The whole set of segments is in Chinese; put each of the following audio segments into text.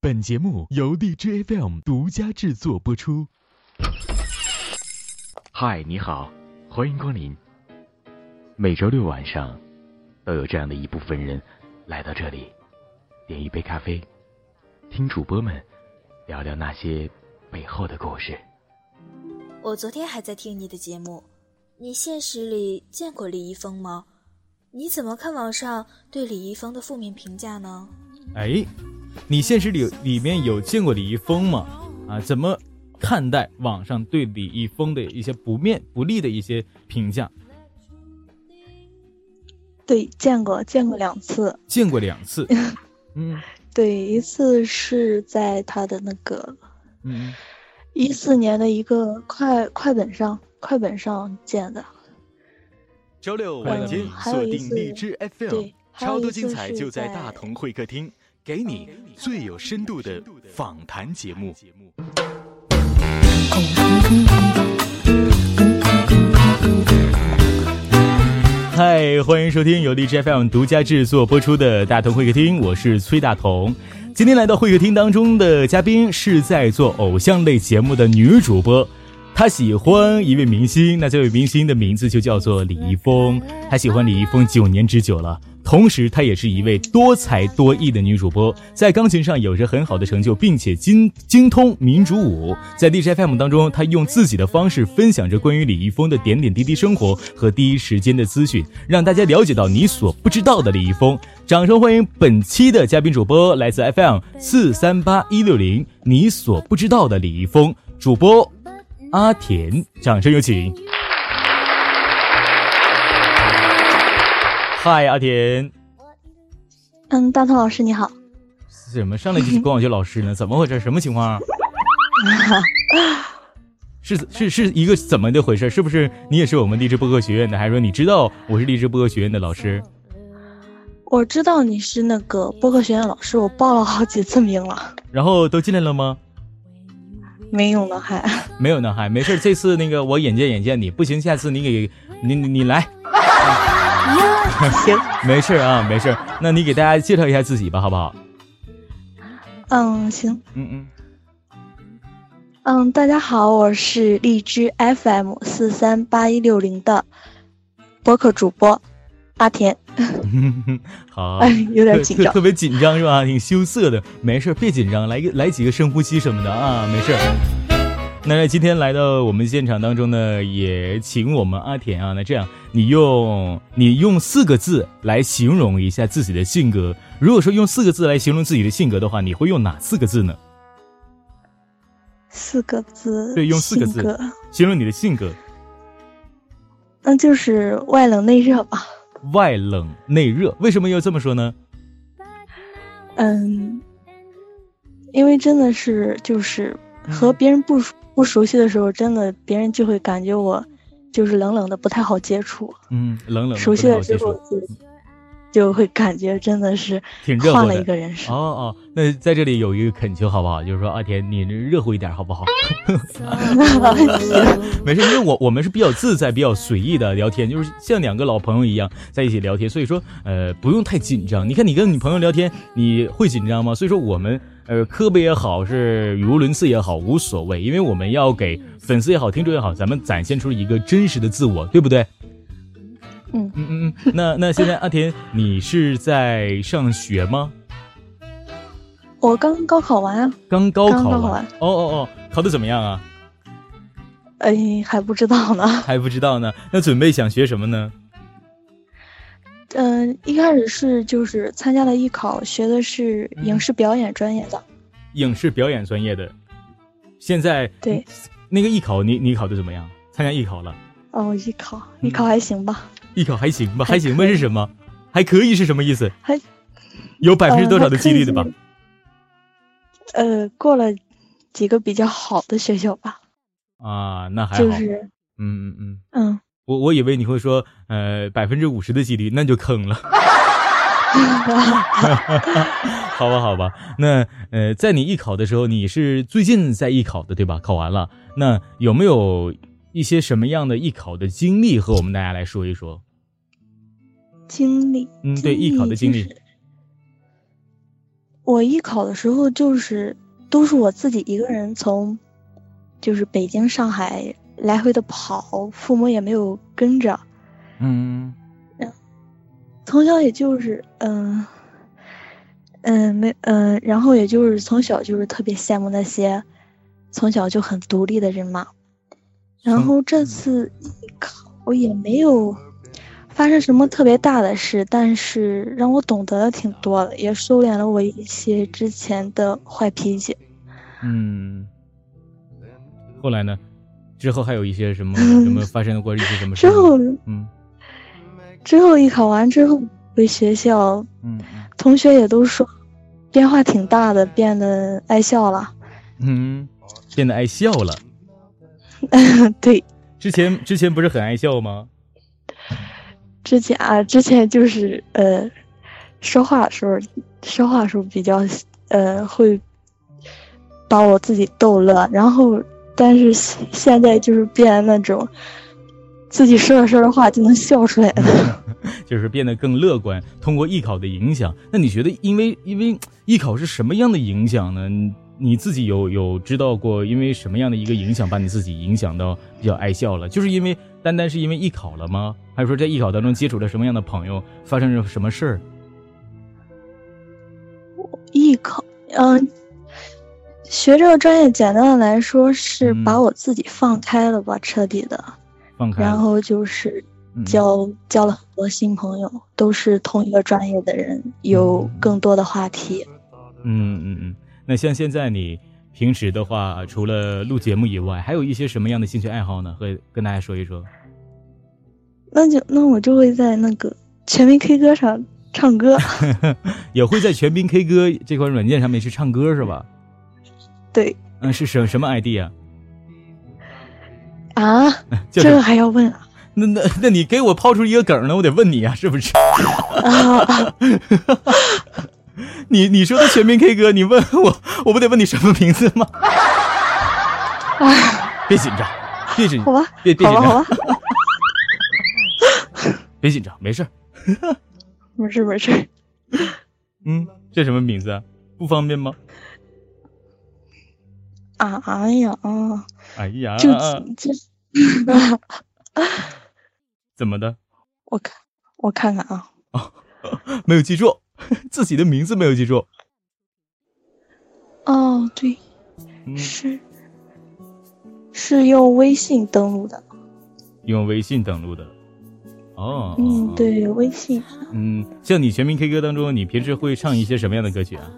本节目由荔枝 FM 独家制作播出。嗨，你好，欢迎光临。每周六晚上，都有这样的一部分人来到这里，点一杯咖啡，听主播们聊聊那些背后的故事。我昨天还在听你的节目，你现实里见过李易峰吗？你怎么看网上对李易峰的负面评价呢？哎，你现实里里面有见过李易峰吗？啊，怎么看待网上对李易峰的一些不面不利的一些评价？对，见过，见过两次。见过两次。嗯，对，一次是在他的那个，嗯，一四年的一个快快本上，快本上见的。周六晚间锁定荔枝 FM，超多精彩就在大同会客厅，给你最有深度的访谈节目。嗨，欢迎收听由荔枝 FM 独家制作播出的大同会客厅，我是崔大同。今天来到会客厅当中的嘉宾是在做偶像类节目的女主播。他喜欢一位明星，那这位明星的名字就叫做李易峰。他喜欢李易峰九年之久了，同时她也是一位多才多艺的女主播，在钢琴上有着很好的成就，并且精精通民族舞。在 DJ FM 当中，她用自己的方式分享着关于李易峰的点点滴滴生活和第一时间的资讯，让大家了解到你所不知道的李易峰。掌声欢迎本期的嘉宾主播，来自 FM 四三八一六零，你所不知道的李易峰主播。阿田，掌声有请。嗨，阿田。嗯，大头老师你好。怎么上来就是管我叫老师呢？怎么回事？什么情况？是是是一个怎么的回事？是不是你也是我们励志播客学院的？还是说你知道我是励志播客学院的老师？我知道你是那个播客学院老师，我报了好几次名了。然后都进来了吗？没有呢，还 没有呢，还没事。这次那个我眼见眼见你，不行，下次你给你你来。行，没事啊，没事。那你给大家介绍一下自己吧，好不好？嗯，行。嗯嗯。嗯，大家好，我是荔枝 FM 四三八一六零的播客主播阿田。好，有点紧张，特别紧张是吧？挺羞涩的，没事，别紧张，来个来几个深呼吸什么的啊，没事。那今天来到我们现场当中呢，也请我们阿田啊，那这样，你用你用四个字来形容一下自己的性格。如果说用四个字来形容自己的性格的话，你会用哪四个字呢？四个字，对，用四个字形容你的性格。那就是外冷内热吧。外冷内热，为什么要这么说呢？嗯，因为真的是就是和别人不不熟悉的时候，真的别人就会感觉我就是冷冷的，不太好接触。嗯，冷冷熟悉了之后就就会感觉真的是换了一个人哦哦，那在这里有一个恳求，好不好？就是说阿田，你热乎一点，好不好？没事，因为我我们是比较自在、比较随意的聊天，就是像两个老朋友一样在一起聊天，所以说呃不用太紧张。你看你跟你朋友聊天，你会紧张吗？所以说我们呃磕巴也好，是语无伦次也好，无所谓，因为我们要给粉丝也好，听众也好，咱们展现出一个真实的自我，对不对？嗯嗯嗯嗯。那那现在阿田，你是在上学吗？我刚高考完啊。刚高考完。哦哦哦，考的怎么样啊？哎，还不知道呢。还不知道呢。那准备想学什么呢？嗯，一开始是就是参加了艺考，学的是影视表演专业的。影视表演专业的，现在对那个艺考，你你考的怎么样？参加艺考了？哦，艺考，艺考还行吧？艺考还行吧？还行吧是什么？还可以是什么意思？还有百分之多少的几率的吧？呃，过了几个比较好的学校吧。啊，那还好。就是，嗯嗯嗯嗯，我我以为你会说，呃，百分之五十的几率，那就坑了。好吧，好吧，那呃，在你艺考的时候，你是最近在艺考的对吧？考完了，那有没有一些什么样的艺考的经历和我们大家来说一说？经历，嗯，对，艺考的经历。我艺考的时候就是都是我自己一个人从，就是北京、上海来回的跑，父母也没有跟着。嗯，从小也就是嗯嗯没嗯，然后也就是从小就是特别羡慕那些从小就很独立的人嘛。然后这次艺考也没有。发生什么特别大的事，但是让我懂得的挺多的，也收敛了我一些之前的坏脾气。嗯，后来呢？之后还有一些什么 什么发生过一些什么事？之后，嗯，之后艺考完之后回学校，嗯，同学也都说变化挺大的，变得爱笑了。嗯，变得爱笑了。对，之前之前不是很爱笑吗？之前啊，之前就是呃，说话的时候，说话的时候比较呃会把我自己逗乐，然后但是现在就是变那种自己说着说着话就能笑出来了，就是变得更乐观。通过艺考的影响，那你觉得因为因为艺考是什么样的影响呢？你自己有有知道过因为什么样的一个影响把你自己影响到比较爱笑了？就是因为。单单是因为艺考了吗？还是说在艺考当中接触了什么样的朋友，发生了什么事儿？艺考，嗯，学这个专业，简单的来说是把我自己放开了吧，彻底的放开。然后就是交交了很多新朋友，都是同一个专业的人，有更多的话题。嗯嗯嗯。那像现在你。平时的话，除了录节目以外，还有一些什么样的兴趣爱好呢？会跟大家说一说。那就那我就会在那个全民 K 歌上唱歌，也会在全民 K 歌这款软件上面去唱歌是吧？对。嗯，是什什么 ID 啊？啊？这个还要问啊？那那那你给我抛出一个梗呢？我得问你啊，是不是？啊。你你说的全民 K 歌，你问我，我不得问你什么名字吗？别紧张，别紧，好吧，别别紧张，别紧张，没事没事没事。嗯，这什么名字啊？不方便吗？啊哎呀啊！哎呀，就就怎么的？我看我看看啊，哦，没有记住。自己的名字没有记住。哦，对，是是用微信登录的。用微信登录的。哦。嗯，对，微信。嗯，像你全民 K 歌当中，你平时会唱一些什么样的歌曲啊？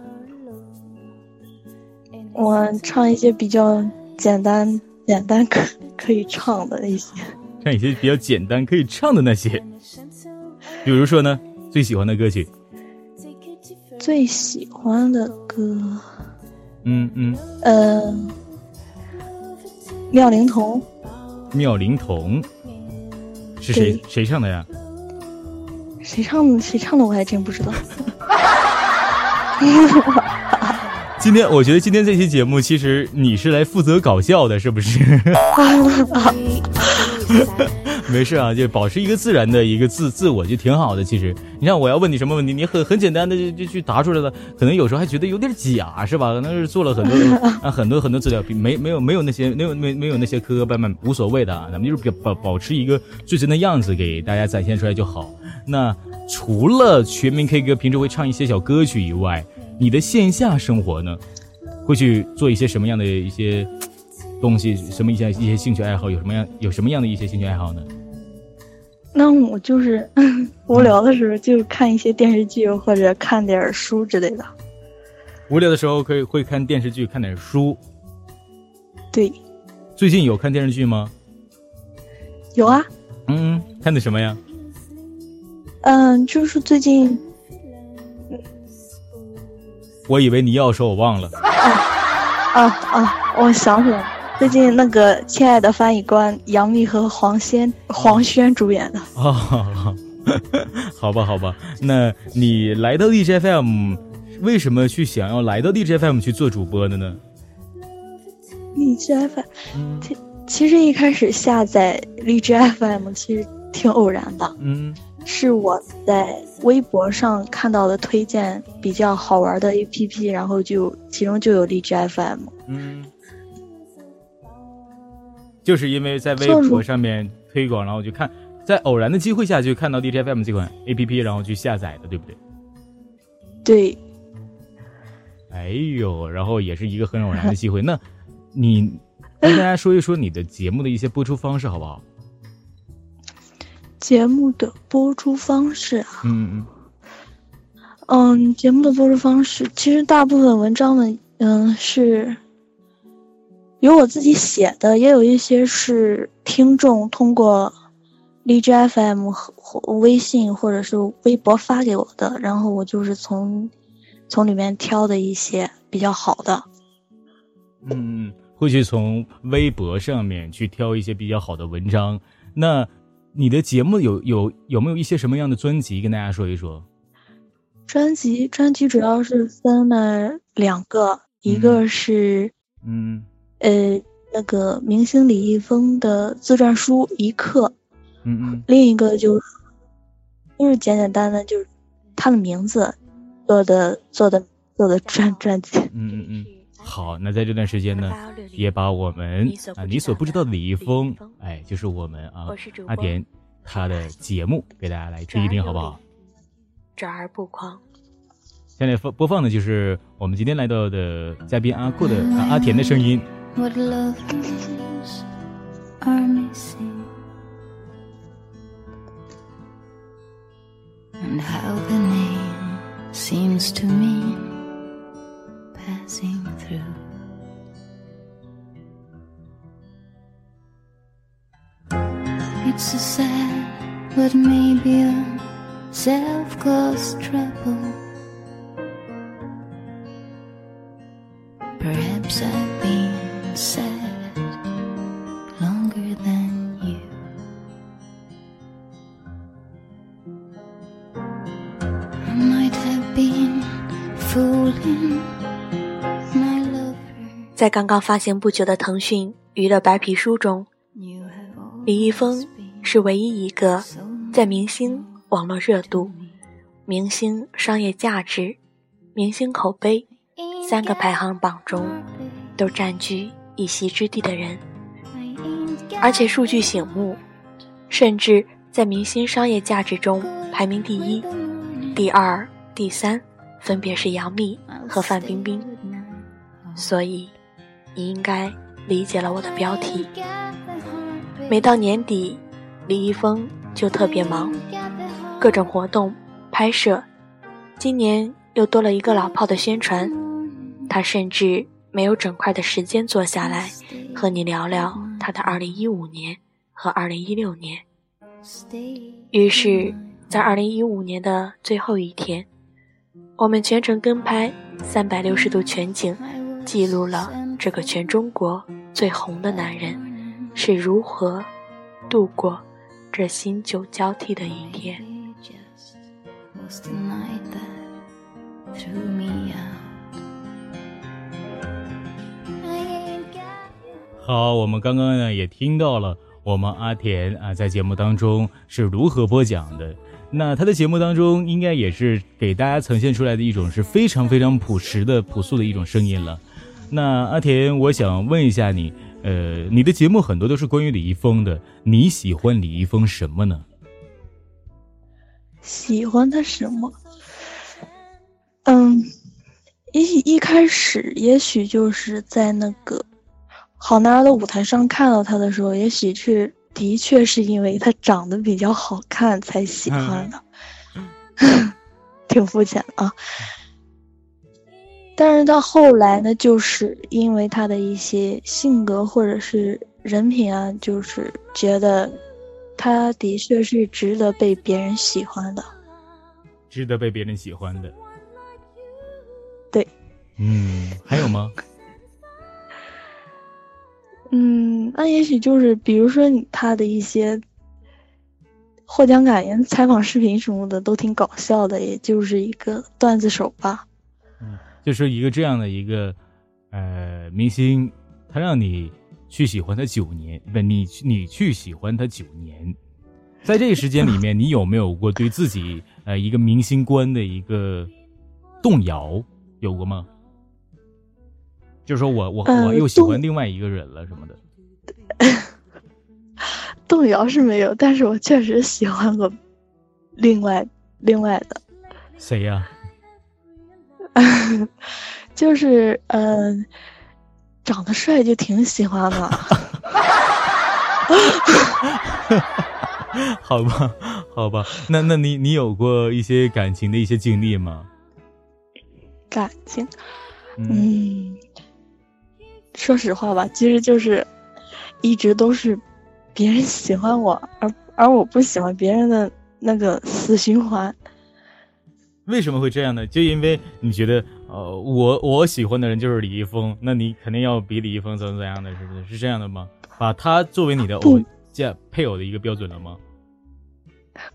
我唱一些比较简单、简单可可以唱的那些。唱一些比较简单可以唱的那些。比如说呢，最喜欢的歌曲。最喜欢的歌，嗯嗯，呃，妙龄童，妙龄童是谁谁唱的呀？谁唱的？谁唱的？我还真不知道。今天我觉得今天这期节目，其实你是来负责搞笑的，是不是？没事啊，就保持一个自然的一个自自我就挺好的。其实，你看我要问你什么问题，你很很简单的就就去答出来了。可能有时候还觉得有点假，是吧？可能是做了很多 啊很多很多资料，没没有没有那些没有没没有那些磕磕绊绊，无所谓的啊。咱们就是保保持一个最真的样子给大家展现出来就好。那除了全民 K 歌，平时会唱一些小歌曲以外，你的线下生活呢，会去做一些什么样的一些东西？什么一些一些兴趣爱好？有什么样有什么样的一些兴趣爱好呢？那我就是 无聊的时候就看一些电视剧或者看点书之类的。无聊的时候可以会看电视剧看点书。对。最近有看电视剧吗？有啊。嗯，看的什么呀？嗯，就是最近。我以为你要说，我忘了。啊啊啊！我想起来了。最近那个《亲爱的翻译官》，杨幂和黄轩黄轩主演的。哦，好吧，好吧，那你来到荔枝 FM，为什么去想要来到荔枝 FM 去做主播的呢？荔枝 FM，其其实一开始下载荔枝 FM 其实挺偶然的。嗯。是我在微博上看到的推荐比较好玩的 APP，然后就其中就有荔枝 FM。嗯，就是因为在微博上面推广，然后就看，在偶然的机会下就看到 DJFM 这款 APP，然后去下载的，对不对？对。哎呦，然后也是一个很偶然的机会。那，你跟大家说一说你的节目的一些播出方式，好不好？节目的播出方式啊，嗯嗯嗯，节目的播出方式，其实大部分文章呢，嗯，是有我自己写的，也有一些是听众通过荔枝 FM 和微信或者是微博发给我的，然后我就是从从里面挑的一些比较好的。嗯，会去从微博上面去挑一些比较好的文章，那。你的节目有有有没有一些什么样的专辑跟大家说一说？专辑专辑主要是分了两个，一个是嗯呃那个明星李易峰的自传书一刻，嗯嗯，另一个就是就是简简单单就是他的名字做的做的做的专专辑。嗯嗯嗯，好，那在这段时间呢，也把我们啊你所不知道的李易峰，哎，就是我们啊阿田。他的节目给大家来听一听，好不好？转而不狂。现在播播放的就是我们今天来到的嘉宾阿酷的阿田的声音。what lovers are missing and how the name seems to mean passing through. It's a sad, but maybe a self-caused trouble. 在刚刚发行不久的腾讯娱乐白皮书中，李易峰是唯一一个在明星网络热度、明星商业价值、明星口碑三个排行榜中都占据一席之地的人，而且数据醒目，甚至在明星商业价值中排名第一、第二、第三分别是杨幂和范冰冰。所以，你应该理解了我的标题。每到年底。李易峰就特别忙，各种活动、拍摄，今年又多了一个老炮的宣传，他甚至没有整块的时间坐下来和你聊聊他的2015年和2016年。于是，在2015年的最后一天，我们全程跟拍360度全景，记录了这个全中国最红的男人是如何度过。这新旧交替的一天。好，我们刚刚呢也听到了我们阿田啊在节目当中是如何播讲的。那他的节目当中应该也是给大家呈现出来的一种是非常非常朴实的朴素的一种声音了。那阿田，我想问一下你。呃，你的节目很多都是关于李易峰的，你喜欢李易峰什么呢？喜欢他什么？嗯，一一开始也许就是在那个好男儿的舞台上看到他的时候，也许是的确是因为他长得比较好看才喜欢的，嗯 挺肤浅的啊。但是到后来呢，就是因为他的一些性格或者是人品啊，就是觉得他的确是值得被别人喜欢的，值得被别人喜欢的。对，嗯，还有吗？嗯，那也许就是比如说他的一些获奖感言、采访视频什么的都挺搞笑的，也就是一个段子手吧。就是一个这样的一个，呃，明星，他让你去喜欢他九年，不，你你去喜欢他九年，在这个时间里面，你有没有过对自己 呃一个明星观的一个动摇？有过吗？就是说我我我又喜欢另外一个人了什么的。动摇是没有，但是我确实喜欢过另外另外的。谁呀？就是嗯，长得帅就挺喜欢的。好吧，好吧，那那你你有过一些感情的一些经历吗？感情，嗯，说实话吧，其实就是一直都是别人喜欢我，而而我不喜欢别人的那个死循环。为什么会这样呢？就因为你觉得，呃，我我喜欢的人就是李易峰，那你肯定要比李易峰怎么怎样的，是不是？是这样的吗？把他作为你的偶。见配偶的一个标准了吗？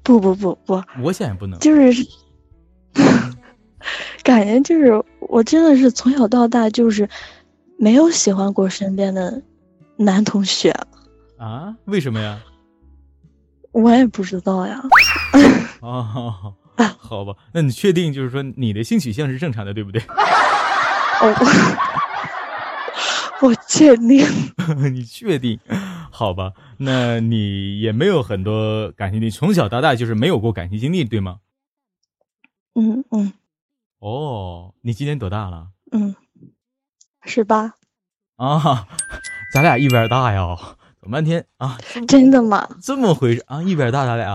不不不不，我想也不能。就是，感觉就是我真的是从小到大就是没有喜欢过身边的男同学。啊？为什么呀？我也不知道呀。哦，好吧，那你确定就是说你的性取向是正常的，对不对？哦。我 确定，你确定？好吧，那你也没有很多感情经历，从小到大就是没有过感情经历，对吗？嗯嗯。哦，你今年多大了？嗯，十八。啊，咱俩一边大呀！等半天啊，真的吗？这么回事啊？一边大，咱俩。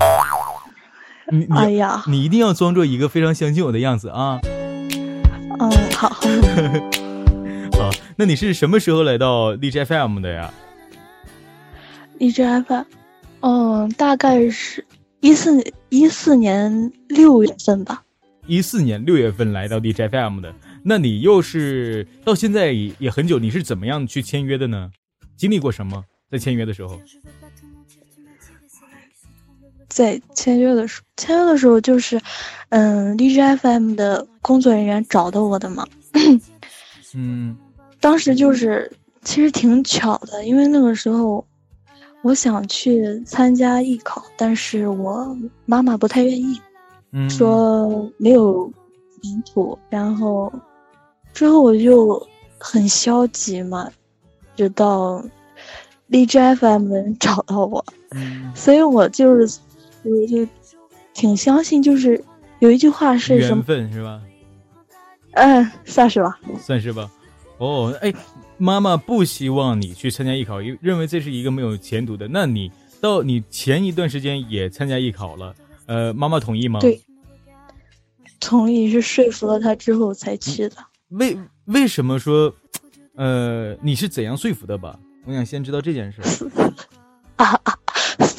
你哎呀，你一定要装作一个非常相信我的样子啊！嗯，好。好，那你是什么时候来到荔枝 FM 的呀？荔枝 FM，嗯，大概是一四一四年六月份吧。一四年六月份来到 D J F M 的，那你又是到现在也也很久，你是怎么样去签约的呢？经历过什么在签约的时候？在签约的时候，签约的时候就是，嗯，荔枝 FM 的工作人员找的我的嘛。嗯。当时就是，其实挺巧的，因为那个时候，我想去参加艺考，但是我妈妈不太愿意，说没有前途。然后之后我就很消极嘛，直到荔枝 FM 人找到我，所以我就是，我就挺相信，就是有一句话是什么？缘分是吧？嗯，算是吧。算是吧。哦，哎，妈妈不希望你去参加艺考，因认为这是一个没有前途的。那你到你前一段时间也参加艺考了，呃，妈妈同意吗？对，同意是说服了他之后才去的。为为什么说，呃，你是怎样说服的吧？我想先知道这件事。啊 啊，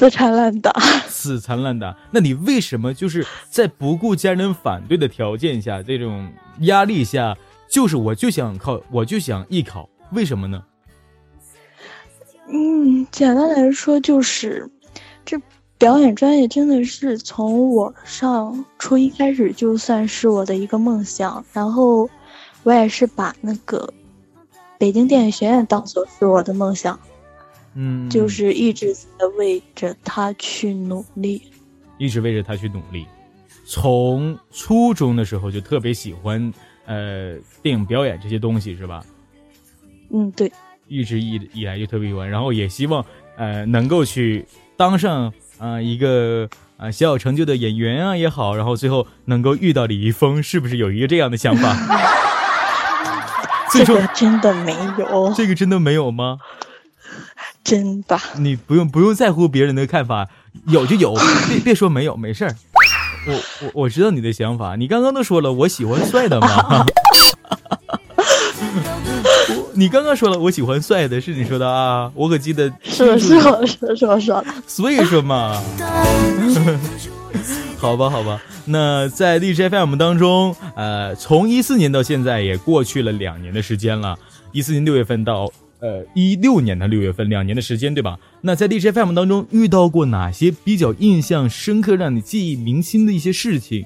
死缠烂打，死缠烂打。那你为什么就是在不顾家人反对的条件下，这种压力下？就是我就想考，我就想艺考，为什么呢？嗯，简单来说就是，这表演专业真的是从我上初一开始就算是我的一个梦想，然后我也是把那个北京电影学院当做是我的梦想，嗯，就是一直在为着他去努力，一直为着他去努力，从初中的时候就特别喜欢。呃，电影表演这些东西是吧？嗯，对，一直以以来就特别喜欢，然后也希望呃能够去当上啊一个啊小有成就的演员啊也好，然后最后能够遇到李易峰，是不是有一个这样的想法？这个真的没有，这个真的没有吗？真的，你不用不用在乎别人的看法，有就有，别别说没有，没事儿。我我我知道你的想法，你刚刚都说了，我喜欢帅的嘛。你刚刚说了，我喜欢帅的，是你说的啊？我可记得是是我是是我说的。所以说嘛，好吧好吧，那在荔枝 FM 当中，呃，从一四年到现在也过去了两年的时间了，一四年六月份到。呃，一六年的六月份，两年的时间，对吧？那在 DJ FM 当中遇到过哪些比较印象深刻、让你记忆铭心的一些事情？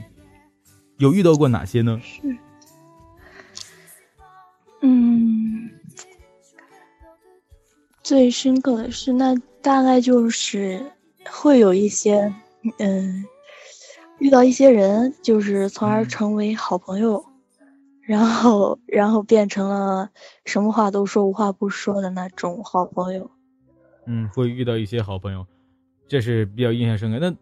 有遇到过哪些呢？是，嗯，最深刻的是，那大概就是会有一些，嗯，遇到一些人，就是从而成为好朋友，然后然后变成了什么话都说无话不说的那种好朋友。嗯，会遇到一些好朋友，这是比较印象深刻。那，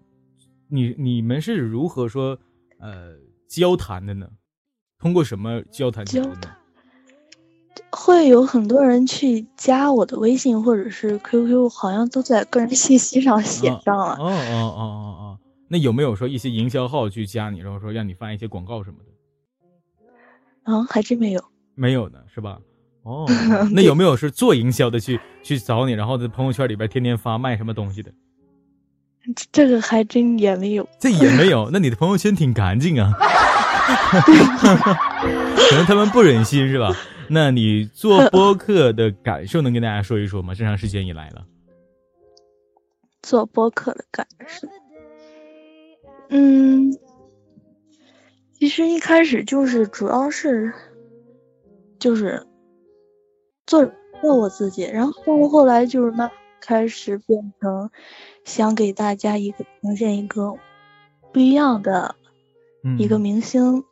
你你们是如何说呃交谈的呢？通过什么交谈？交谈会有很多人去加我的微信或者是 QQ，好像都在个人信息上写上了。哦哦哦哦哦，那有没有说一些营销号去加你，然后说让你发一些广告什么的？啊，还真没有。没有呢，是吧？哦，那有没有是做营销的去去找你，然后在朋友圈里边天天发卖什么东西的？这个还真也没有。这也没有？那你的朋友圈挺干净啊。可能他们不忍心是吧？那你做 播客的感受能跟大家说一说吗？这长时间以来了。做播客的感受，嗯，其实一开始就是主要是，就是。做做我自己，然后后来就是慢开始变成想给大家一个呈现一个不一样的一个明星，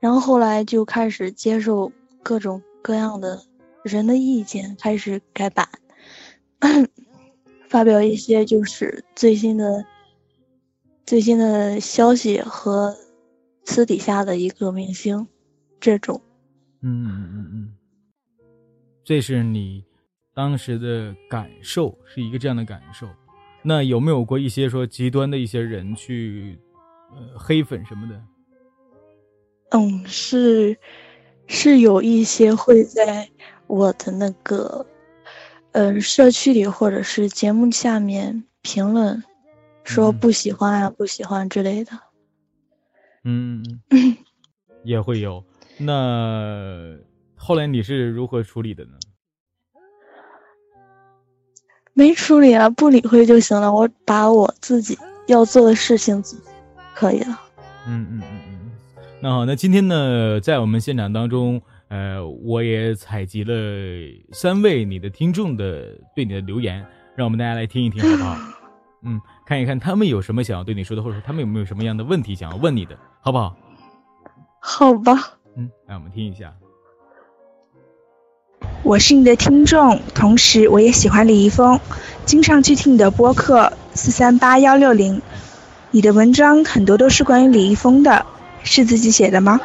然后后来就开始接受各种各样的人的意见，开始改版，发表一些就是最新的最新的消息和私底下的一个明星这种，嗯嗯嗯嗯。这是你当时的感受，是一个这样的感受。那有没有过一些说极端的一些人去，呃，黑粉什么的？嗯，是，是有一些会在我的那个，呃，社区里或者是节目下面评论，说不喜欢啊，不喜欢之类的。嗯，也会有。那。后来你是如何处理的呢？没处理啊，不理会就行了。我把我自己要做的事情，可以了。嗯嗯嗯嗯。那好，那今天呢，在我们现场当中，呃，我也采集了三位你的听众的对你的留言，让我们大家来听一听，好不好？嗯，看一看他们有什么想要对你说的，或者说他们有没有什么样的问题想要问你的，好不好？好吧。嗯，来我们听一下。我是你的听众，同时我也喜欢李易峰，经常去听你的播客四三八幺六零。你的文章很多都是关于李易峰的，是自己写的吗？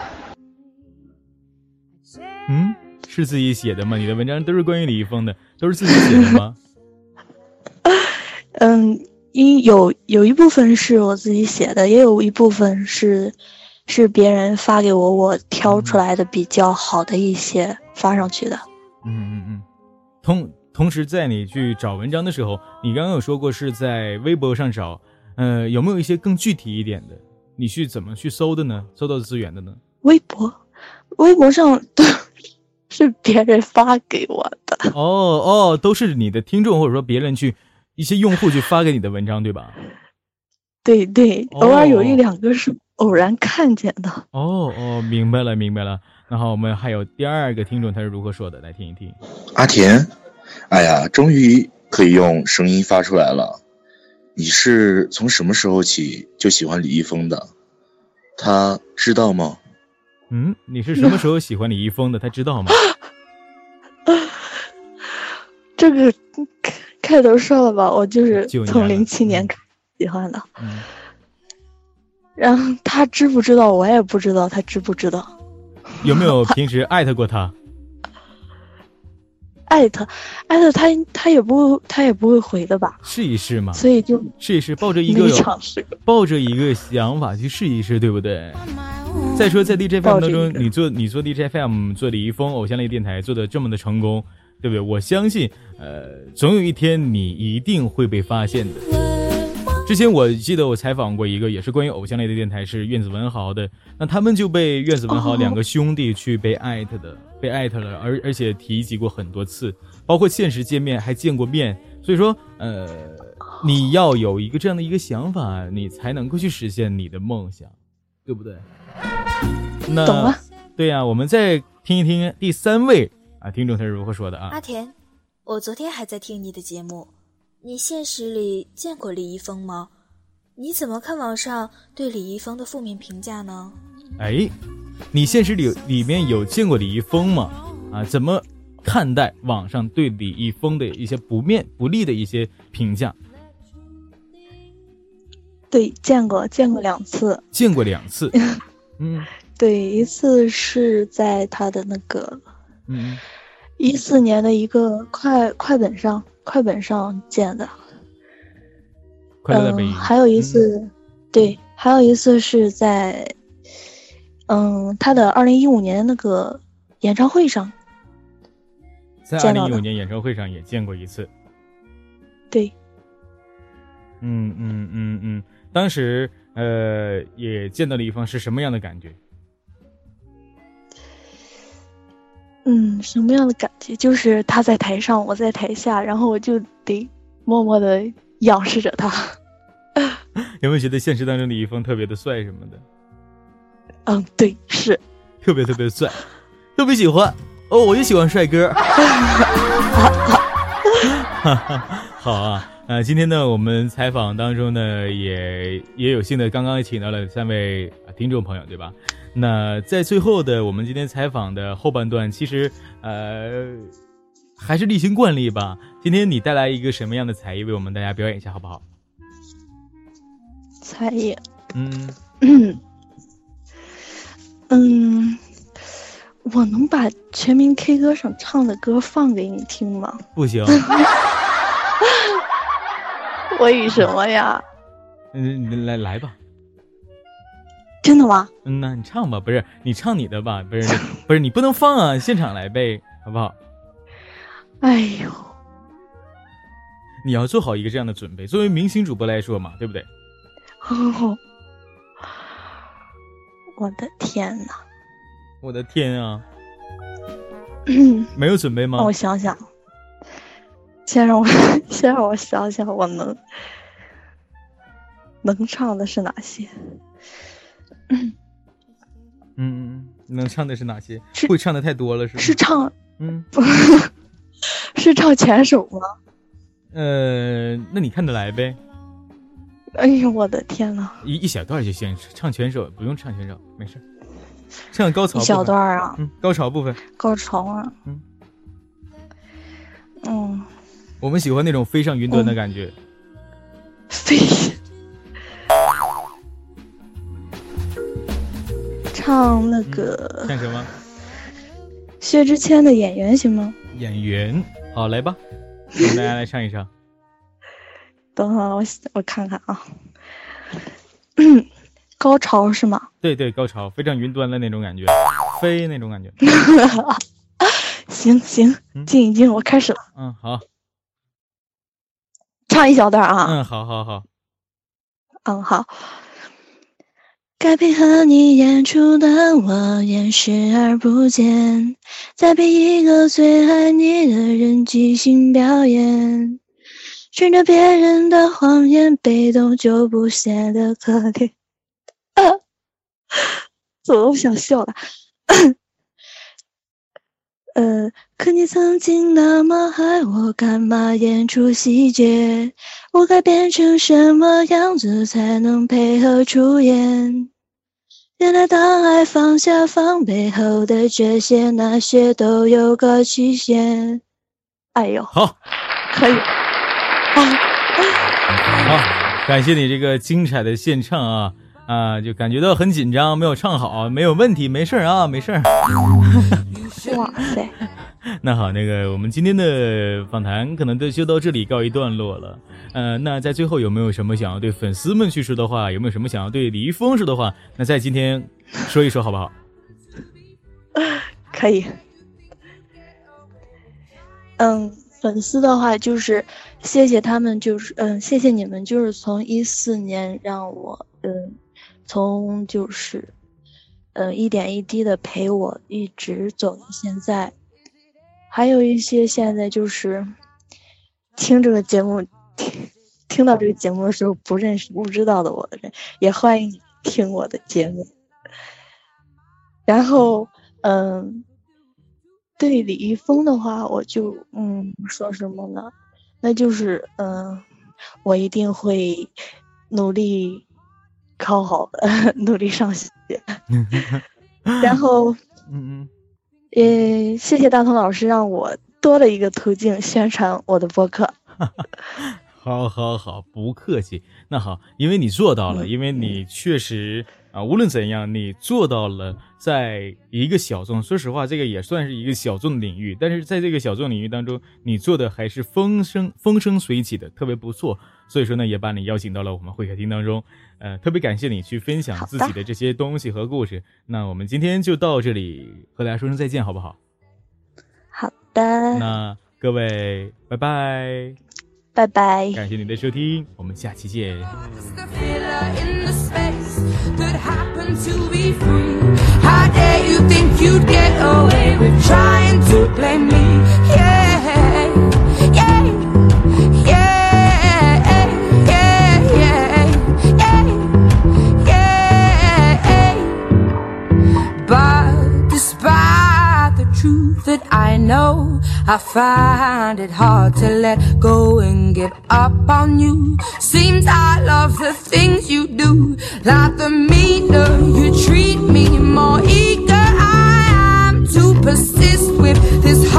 嗯，是自己写的吗？你的文章都是关于李易峰的，都是自己写的吗？嗯，因有有一部分是我自己写的，也有一部分是是别人发给我，我挑出来的比较好的一些发上去的。嗯嗯嗯，同同时在你去找文章的时候，你刚刚有说过是在微博上找，呃，有没有一些更具体一点的？你去怎么去搜的呢？搜到资源的呢？微博，微博上都是别人发给我的。哦哦，都是你的听众或者说别人去一些用户去发给你的文章，对吧？对对，偶尔有一两个是偶然看见的。哦哦，明白了明白了。然后我们还有第二个听众，他是如何说的？来听一听。阿田，哎呀，终于可以用声音发出来了。你是从什么时候起就喜欢李易峰的？他知道吗？嗯，你是什么时候喜欢李易峰的？他知道吗？这个开头说了吧，我就是从零七年开始喜欢的。嗯。然后他知不知道？我也不知道，他知不知道？有没有平时艾特过他？艾特，艾特他，他也不会，他也不会回的吧？试一试嘛。所以就试一试，抱着一个抱着一个想法去试一试，对不对？再说在 DJ FM 当中，你做你做 DJ FM 做李易峰偶像类电台做的这么的成功，对不对？我相信，呃，总有一天你一定会被发现的。之前我记得我采访过一个也是关于偶像类的电台，是院子文豪的。那他们就被院子文豪两个兄弟去被艾特的，被艾特了，而而且提及过很多次，包括现实见面还见过面。所以说，呃，你要有一个这样的一个想法，你才能够去实现你的梦想，对不对？那懂了。对呀，我们再听一听第三位啊听众他是如何说的啊？阿田，我昨天还在听你的节目。你现实里见过李易峰吗？你怎么看网上对李易峰的负面评价呢？哎，你现实里里面有见过李易峰吗？啊，怎么看待网上对李易峰的一些不面不利的一些评价？对，见过，见过两次，见过两次。嗯，对，一次是在他的那个，嗯，一四年的一个快快本上，快本上见的。嗯，还有一次，对，还有一次是在，嗯，他的二零一五年那个演唱会上，在二零一五年演唱会上也见过一次。对，嗯嗯嗯嗯，当时呃也见到了一方是什么样的感觉？嗯，什么样的感觉？就是他在台上，我在台下，然后我就得默默的。仰视着他，有没有觉得现实当中李易峰特别的帅什么的？嗯，对，是特别特别帅，特别喜欢哦，我就喜欢帅哥。好啊，呃，今天呢，我们采访当中呢，也也有幸的刚刚请到了三位听众朋友，对吧？那在最后的我们今天采访的后半段，其实呃。还是例行惯例吧。今天你带来一个什么样的才艺为我们大家表演一下，好不好？才艺，嗯嗯，我能把全民 K 歌上唱的歌放给你听吗？不行。为什么呀？嗯，来来吧。真的吗？嗯那你唱吧，不是你唱你的吧？不是不是你不能放啊，现场来呗，好不好？哎呦，你要做好一个这样的准备。作为明星主播来说嘛，对不对？哦，我的天呐！我的天啊！没有准备吗？我想想，先让我 先让我想想，我能能唱的是哪些？嗯嗯，能唱的是哪些？会唱的太多了，是是唱嗯。是唱前手吗？呃，那你看得来呗。哎呦，我的天呐！一一小段就行，唱全首不用唱全首，没事。唱高潮。一小段啊。嗯，高潮部分。高潮啊。嗯。嗯。我们喜欢那种飞上云端的感觉。飞。唱那个。唱什么？薛之谦的演员行吗？演员，好来吧，给大家来唱一唱。等会儿我我看看啊，高潮是吗？对对，高潮，飞上云端的那种感觉，飞那种感觉。行行，静一静，我开始了。嗯，好，唱一小段啊。嗯，好好好。嗯，好。该配合你演出的我演视而不见，再被一个最爱你的人即兴表演，顺着别人的谎言，被动就不显得可怜。怎么不想笑了？呃，可你曾经那么爱我，干嘛演出细节？我该变成什么样子才能配合出演？原来当爱放下防备后的这些那些都有个期限。哎呦，好，可以，啊好，感谢你这个精彩的献唱啊。啊，就感觉到很紧张，没有唱好，没有问题，没事啊，没事 哇塞。那好，那个我们今天的访谈可能就就到这里告一段落了。呃，那在最后有没有什么想要对粉丝们去说的话？有没有什么想要对李易峰说的话？那在今天说一说好不好？可以。嗯，粉丝的话就是谢谢他们，就是嗯，谢谢你们，就是从一四年让我嗯，从就是嗯一点一滴的陪我一直走到现在。还有一些现在就是听这个节目，听听到这个节目的时候不认识、不知道的我的人，也欢迎你听我的节目。然后，嗯，对李易峰的话，我就嗯说什么呢？那就是嗯，我一定会努力考好，努力上学。然后，嗯嗯，呃，谢谢大同老师让我多了一个途径宣传我的播客。好，好，好，不客气。那好，因为你做到了，因为你确实啊，无论怎样，你做到了，在一个小众，说实话，这个也算是一个小众领域，但是在这个小众领域当中，你做的还是风生风生水起的，特别不错。所以说呢，也把你邀请到了我们会客厅当中，呃，特别感谢你去分享自己的这些东西和故事。那我们今天就到这里，和大家说声再见，好不好？好的。那各位，拜拜。拜拜，感谢您的收听，我们下期见。that I know. I find it hard to let go and give up on you. Seems I love the things you do, like the meaner you treat me, more eager I am to persist with this